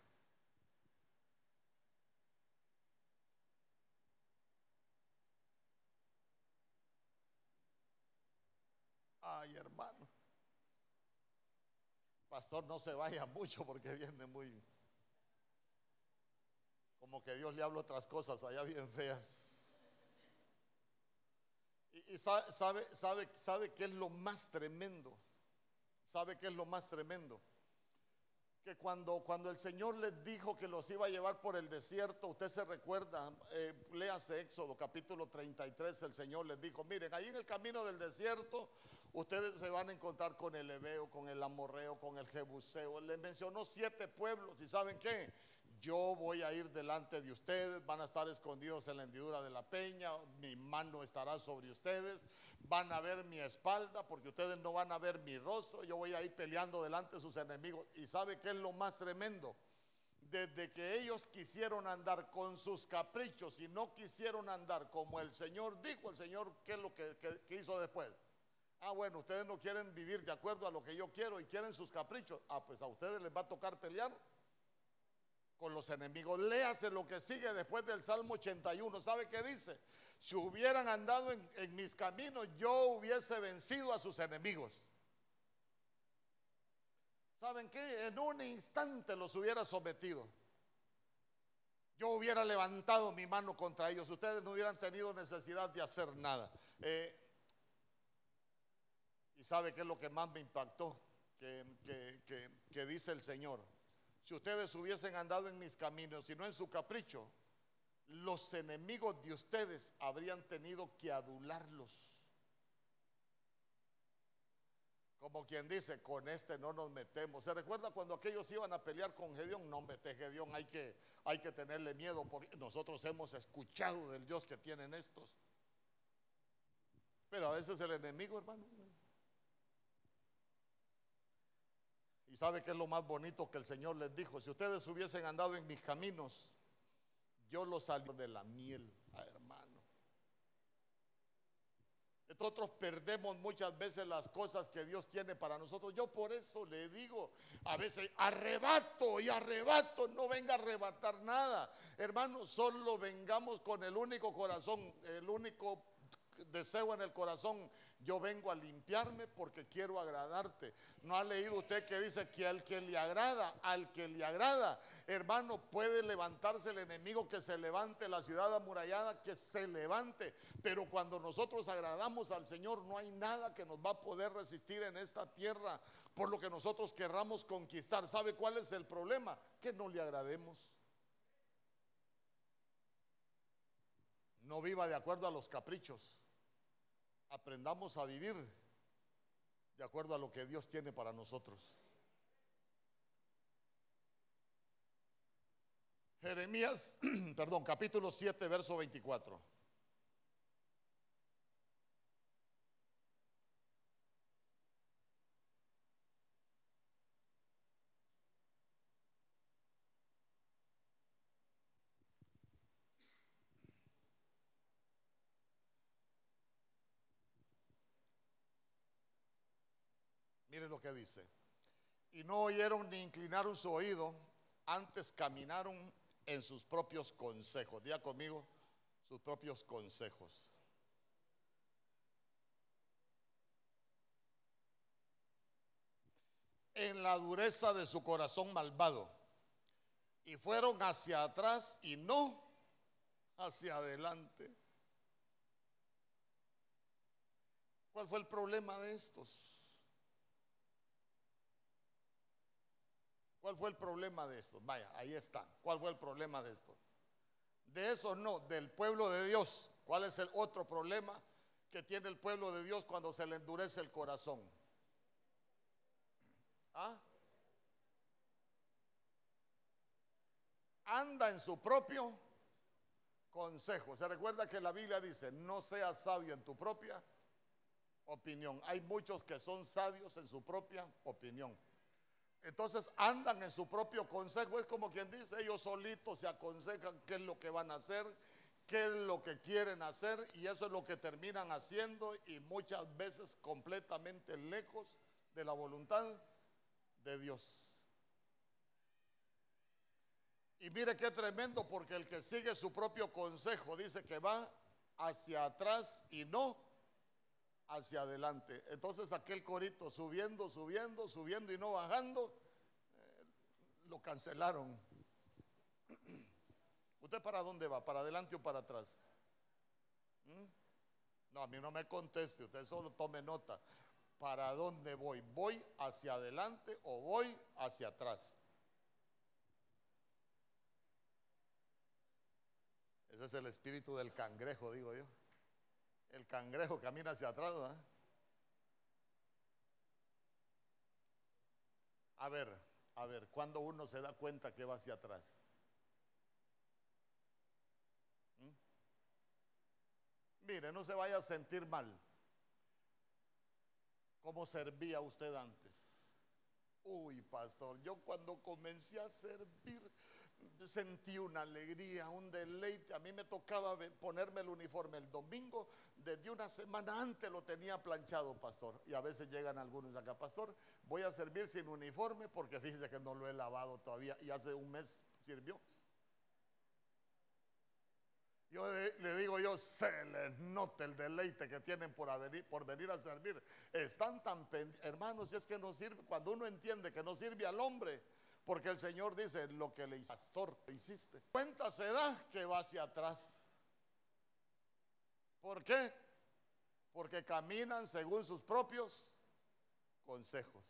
Ay, hermano. Pastor, no se vaya mucho porque viene muy como que Dios le habla otras cosas allá bien feas. Y, sabe, sabe, sabe, qué es lo más tremendo. ¿Sabe qué es lo más tremendo? Que cuando, cuando el Señor les dijo que los iba a llevar por el desierto, usted se recuerda, eh, léase Éxodo capítulo 33, el Señor les dijo, miren, ahí en el camino del desierto, ustedes se van a encontrar con el Ebeo, con el Amorreo, con el Jebuseo. Les mencionó siete pueblos y ¿saben qué? Yo voy a ir delante de ustedes, van a estar escondidos en la hendidura de la peña, mi mano estará sobre ustedes, van a ver mi espalda porque ustedes no van a ver mi rostro, yo voy a ir peleando delante de sus enemigos. ¿Y sabe qué es lo más tremendo? Desde que ellos quisieron andar con sus caprichos y no quisieron andar como el Señor dijo, el Señor, ¿qué es lo que, que hizo después? Ah, bueno, ustedes no quieren vivir de acuerdo a lo que yo quiero y quieren sus caprichos. Ah, pues a ustedes les va a tocar pelear con los enemigos. Léase lo que sigue después del Salmo 81. ¿Sabe qué dice? Si hubieran andado en, mis caminos, yo hubiese vencido a sus enemigos. ¿Saben qué? En un instante los hubiera sometido. Yo hubiera levantado mi mano contra ellos. Ustedes no hubieran tenido necesidad de hacer nada. Eh, y sabe qué es lo que más me impactó, que, dice el Señor. Si ustedes hubiesen andado en mis caminos y no en su capricho, los enemigos de ustedes habrían tenido que adularlos. Como quien dice, con este no nos metemos. ¿Se recuerda cuando aquellos iban a pelear con Gedeón? No, mete Gedeón, hay que, hay que tenerle miedo porque nosotros hemos escuchado del Dios que tienen estos. Pero a veces el enemigo, hermano. Y sabe que es lo más bonito que el Señor les dijo. Si ustedes hubiesen andado en mis caminos, yo los salí de la miel, hermano. Nosotros perdemos muchas veces las cosas que Dios tiene para nosotros. Yo por eso le digo, a veces arrebato y arrebato, no venga a arrebatar nada. Hermano, solo vengamos con el único corazón, el único deseo en el corazón, yo vengo a limpiarme porque quiero agradarte. ¿No ha leído usted que dice que al que le agrada, al que le agrada, hermano, puede levantarse el enemigo que se levante, la ciudad amurallada que se levante? Pero cuando nosotros agradamos al Señor, no hay nada que nos va a poder resistir en esta tierra por lo que nosotros querramos conquistar. ¿Sabe cuál es el problema? Que no le agrademos. No viva de acuerdo a los caprichos aprendamos a vivir de acuerdo a lo que Dios tiene para nosotros. Jeremías, perdón, capítulo 7, verso 24. Lo que dice. Y no oyeron ni inclinaron su oído, antes caminaron en sus propios consejos. Día conmigo, sus propios consejos. En la dureza de su corazón malvado. Y fueron hacia atrás y no hacia adelante. ¿Cuál fue el problema de estos? ¿Cuál fue el problema de esto? Vaya, ahí está. ¿Cuál fue el problema de esto? De eso no, del pueblo de Dios. ¿Cuál es el otro problema que tiene el pueblo de Dios cuando se le endurece el corazón? ¿Ah? Anda en su propio consejo. Se recuerda que la Biblia dice, no seas sabio en tu propia opinión. Hay muchos que son sabios en su propia opinión. Entonces andan en su propio consejo. Es como quien dice, ellos solitos se aconsejan qué es lo que van a hacer, qué es lo que quieren hacer y eso es lo que terminan haciendo y muchas veces completamente lejos de la voluntad de Dios. Y mire qué tremendo porque el que sigue su propio consejo dice que va hacia atrás y no hacia adelante. Entonces aquel corito subiendo, subiendo, subiendo y no bajando, eh, lo cancelaron. ¿Usted para dónde va? ¿Para adelante o para atrás? ¿Mm? No, a mí no me conteste, usted solo tome nota. ¿Para dónde voy? ¿Voy hacia adelante o voy hacia atrás? Ese es el espíritu del cangrejo, digo yo el cangrejo camina hacia atrás. A ver, a ver, cuando uno se da cuenta que va hacia atrás. ¿Mm? Mire, no se vaya a sentir mal. ¿Cómo servía usted antes? Uy, pastor, yo cuando comencé a servir, sentí una alegría, un deleite. A mí me tocaba ponerme el uniforme el domingo, desde una semana antes lo tenía planchado, pastor. Y a veces llegan algunos acá, pastor, voy a servir sin uniforme porque fíjese que no lo he lavado todavía y hace un mes sirvió. Yo le digo yo, se les nota el deleite que tienen por, venir, por venir a servir. Están tan hermanos, y es que no sirve, cuando uno entiende que no sirve al hombre, porque el Señor dice, lo que le pastor hiciste. Cuenta se da que va hacia atrás. ¿Por qué? Porque caminan según sus propios consejos.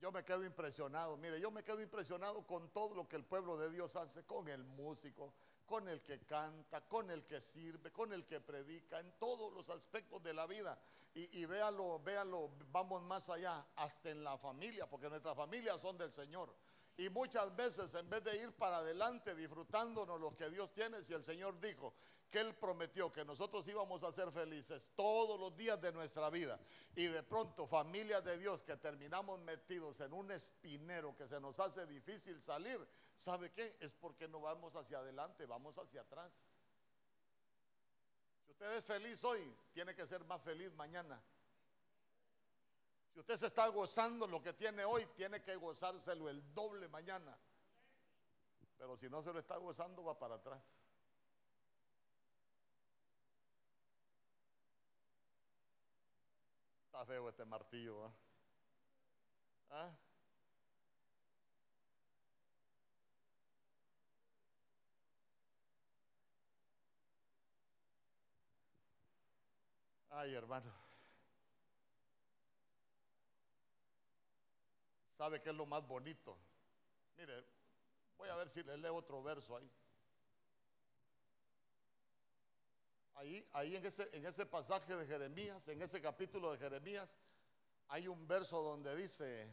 Yo me quedo impresionado, mire, yo me quedo impresionado con todo lo que el pueblo de Dios hace, con el músico, con el que canta, con el que sirve, con el que predica, en todos los aspectos de la vida. Y, véalo, véalo, vamos más allá, hasta en la familia, porque nuestras familias son del Señor. Y muchas veces en vez de ir para adelante disfrutándonos lo que Dios tiene, si el Señor dijo que Él prometió que nosotros íbamos a ser felices todos los días de nuestra vida y de pronto familias de Dios que terminamos metidos en un espinero que se nos hace difícil salir, ¿sabe qué? Es porque no vamos hacia adelante, vamos hacia atrás. Si usted es feliz hoy, tiene que ser más feliz mañana. Si usted se está gozando lo que tiene hoy, tiene que gozárselo el doble mañana. Pero si no se lo está gozando, va para atrás. Está feo este martillo. ¿ah? ¿Ah? Ay, hermano. ¿Sabe qué es lo más bonito? Mire, voy a ver si le leo otro verso ahí. Ahí, ahí en, ese, en ese pasaje de Jeremías, en ese capítulo de Jeremías, hay un verso donde dice,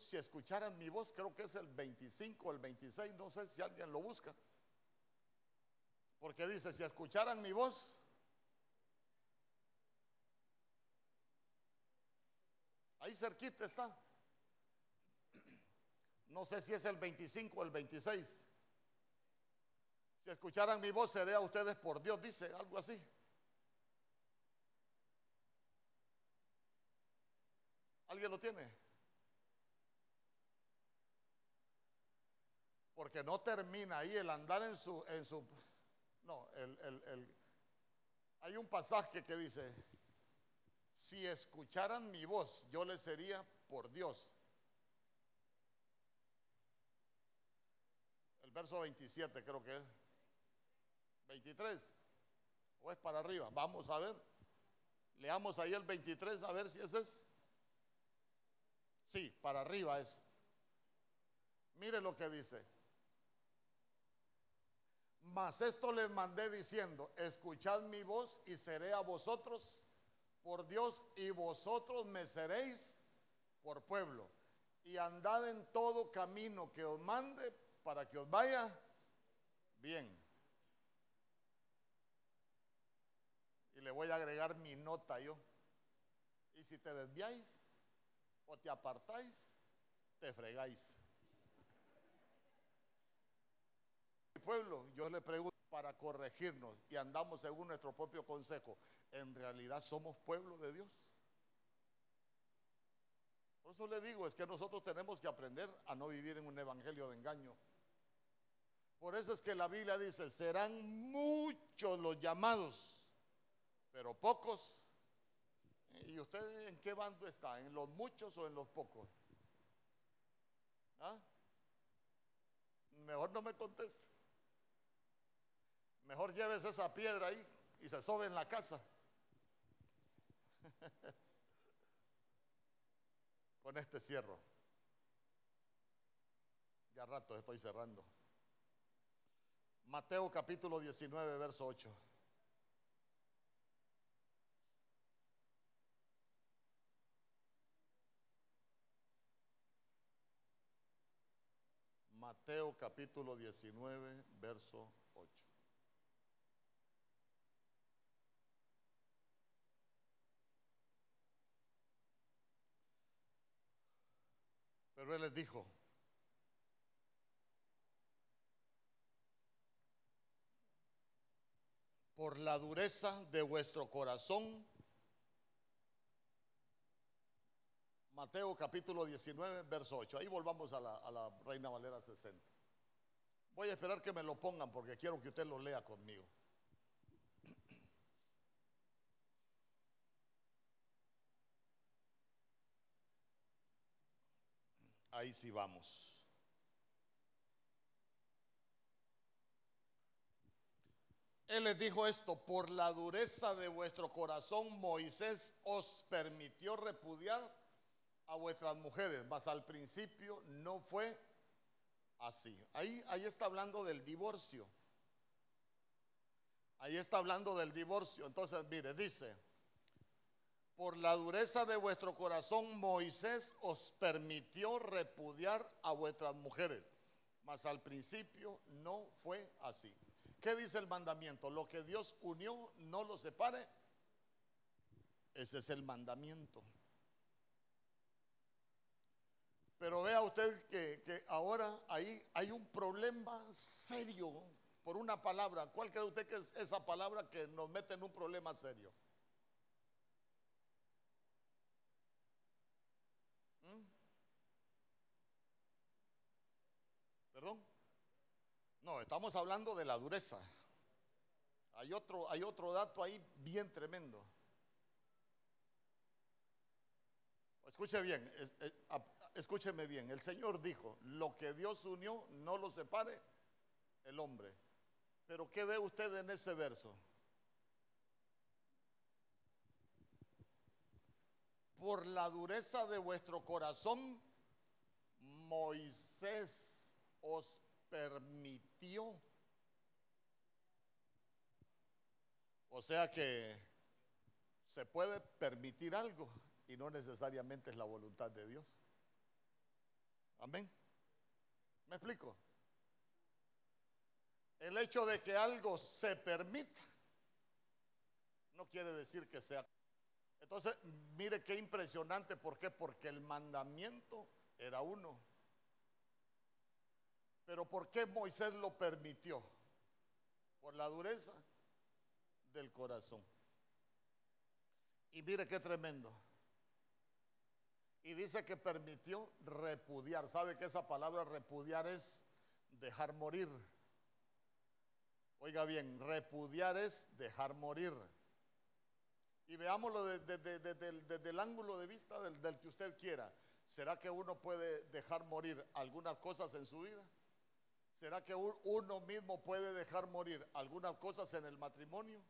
si escucharan mi voz, creo que es el 25 o el 26, no sé si alguien lo busca. Porque dice, si escucharan mi voz, ahí cerquita está. No sé si es el 25 o el 26. Si escucharan mi voz, seré a ustedes por Dios, dice algo así. ¿Alguien lo tiene? Porque no termina ahí el andar en su... En su no, el, hay un pasaje que dice, si escucharan mi voz, yo les sería por Dios. Verso 27 creo que es. 23. ¿O es para arriba? Vamos a ver. Leamos ahí el 23 a ver si ese es. Sí, para arriba es. Mire lo que dice. Mas esto les mandé diciendo, escuchad mi voz y seré a vosotros por Dios y vosotros me seréis por pueblo. Y andad en todo camino que os mande para que os vaya bien. Y le voy a agregar mi nota yo. Y si te desviáis o te apartáis, te fregáis. Pueblo, yo le pregunto para corregirnos y andamos según nuestro propio consejo, ¿en realidad somos pueblo de Dios? Por eso le digo, es que nosotros tenemos que aprender a no vivir en un evangelio de engaño. Por eso es que la Biblia dice, serán muchos los llamados, pero pocos. ¿Y usted en qué bando está? ¿En los muchos o en los pocos? ¿Ah? Mejor no me conteste. Mejor lleves esa piedra ahí y se sobe en la casa. Con este cierro. Ya rato estoy cerrando. Mateo capítulo 19, verso 8. Mateo capítulo 19, verso 8. Pero él les dijo, por la dureza de vuestro corazón, Mateo capítulo 19, verso 8. Ahí volvamos a la, a la Reina Valera 60. Voy a esperar que me lo pongan porque quiero que usted lo lea conmigo. Ahí sí vamos. Él les dijo esto, por la dureza de vuestro corazón Moisés os permitió repudiar a vuestras mujeres, mas al principio no fue así. Ahí, ahí está hablando del divorcio. Ahí está hablando del divorcio. Entonces, mire, dice, por la dureza de vuestro corazón Moisés os permitió repudiar a vuestras mujeres, mas al principio no fue así. ¿Qué dice el mandamiento? Lo que Dios unió, no lo separe. Ese es el mandamiento. Pero vea usted que, ahora ahí hay un problema serio por una palabra. ¿Cuál cree usted que es esa palabra que nos mete en un problema serio? ¿Mm? ¿Perdón? No, estamos hablando de la dureza. Hay otro, hay otro dato ahí bien tremendo. Escuche bien, escúcheme bien. El Señor dijo, lo que Dios unió, no lo separe el hombre. Pero ¿qué ve usted en ese verso? Por la dureza de vuestro corazón, Moisés os permitió. O sea que se puede permitir algo y no necesariamente es la voluntad de Dios. Amén. ¿Me explico? El hecho de que algo se permita no quiere decir que sea. Entonces, mire qué impresionante, ¿por qué? Porque el mandamiento era uno. Pero ¿por qué Moisés lo permitió? Por la dureza del corazón. Y mire qué tremendo. Y dice que permitió repudiar. ¿Sabe que esa palabra repudiar es dejar morir? Oiga bien, repudiar es dejar morir. Y veámoslo desde, el ángulo de vista del que usted quiera. ¿Será que uno puede dejar morir algunas cosas en su vida? ¿Será que uno mismo puede dejar morir algunas cosas en el matrimonio?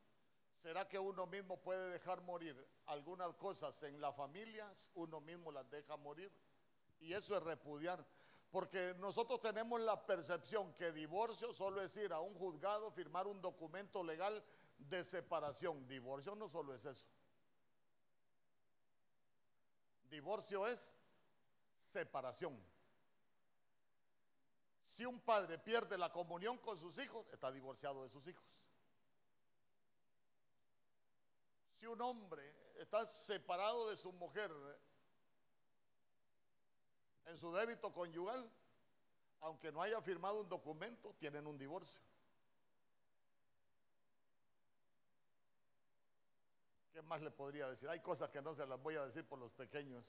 ¿Será que uno mismo puede dejar morir algunas cosas en la familia? Uno mismo las deja morir. Y eso es repudiar. Porque nosotros tenemos la percepción que divorcio solo es ir a un juzgado, firmar un documento legal de separación. Divorcio no solo es eso. Divorcio es separación. Si un padre pierde la comunión con sus hijos, está divorciado de sus hijos. Si un hombre está separado de su mujer en su débito conyugal, aunque no haya firmado un documento, tienen un divorcio. ¿Qué más le podría decir? Hay cosas que no se las voy a decir por los pequeños.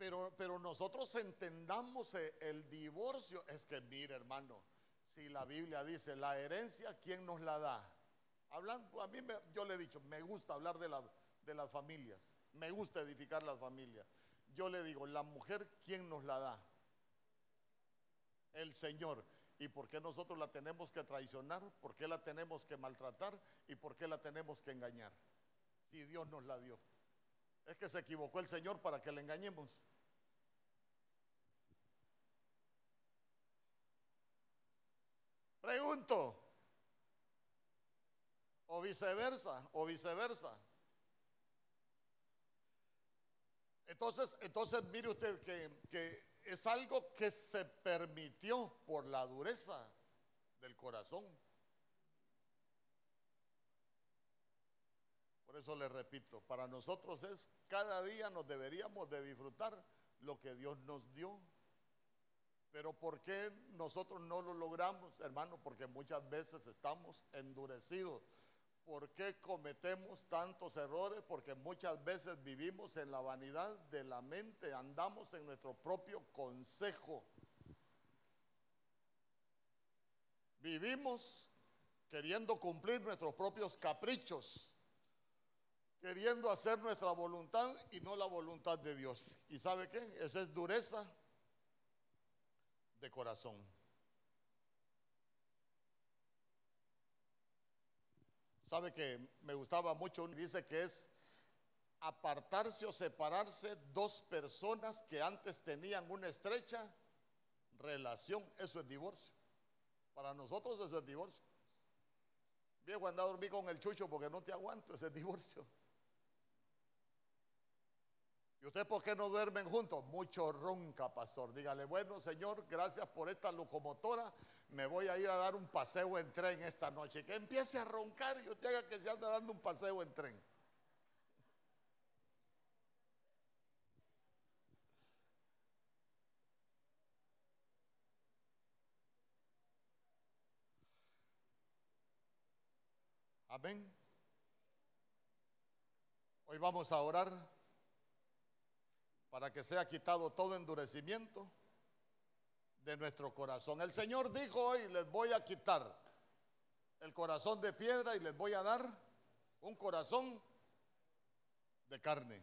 Pero, nosotros entendamos e, el divorcio. Es que, mire, hermano, si la Biblia dice la herencia, ¿quién nos la da? Hablando, a mí yo le he dicho, me gusta hablar de, de las familias, me gusta edificar las familias. Yo le digo, la mujer, ¿quién nos la da? El Señor. ¿Y por qué nosotros la tenemos que traicionar? ¿Por qué la tenemos que maltratar? ¿Y por qué la tenemos que engañar? Si Dios nos la dio. Es que se equivocó el Señor para que la engañemos. Pregunto. O viceversa, o viceversa. Entonces, entonces mire usted que, que es algo que se permitió por la dureza del corazón. Por eso le repito, para nosotros es cada día nos deberíamos de disfrutar lo que Dios nos dio. Pero ¿por qué nosotros no lo logramos, hermano? Porque muchas veces estamos endurecidos ¿Por qué cometemos tantos errores? Porque muchas veces vivimos en la vanidad de la mente, andamos en nuestro propio consejo. Vivimos queriendo cumplir nuestros propios caprichos, queriendo hacer nuestra voluntad y no la voluntad de Dios. ¿Y sabe qué? Esa es dureza de corazón. Sabe que me gustaba mucho, dice que es apartarse o separarse dos personas que antes tenían una estrecha relación. Eso es divorcio. Para nosotros eso es divorcio. Viejo, anda a dormir con el chucho porque no te aguanto, ese es divorcio. ¿Y usted por qué no duermen juntos? Mucho ronca, pastor. Dígale, bueno, Señor, gracias por esta locomotora. Me voy a ir a dar un paseo en tren esta noche. Que empiece a roncar y usted haga que se anda dando un paseo en tren. Amén. Hoy vamos a orar para que sea quitado todo endurecimiento de nuestro corazón. El Señor dijo hoy, les voy a quitar el corazón de piedra y les voy a dar un corazón de carne.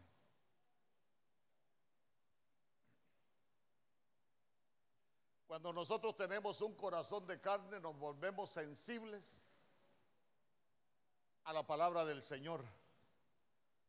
Cuando nosotros tenemos un corazón de carne nos volvemos sensibles a la palabra del Señor.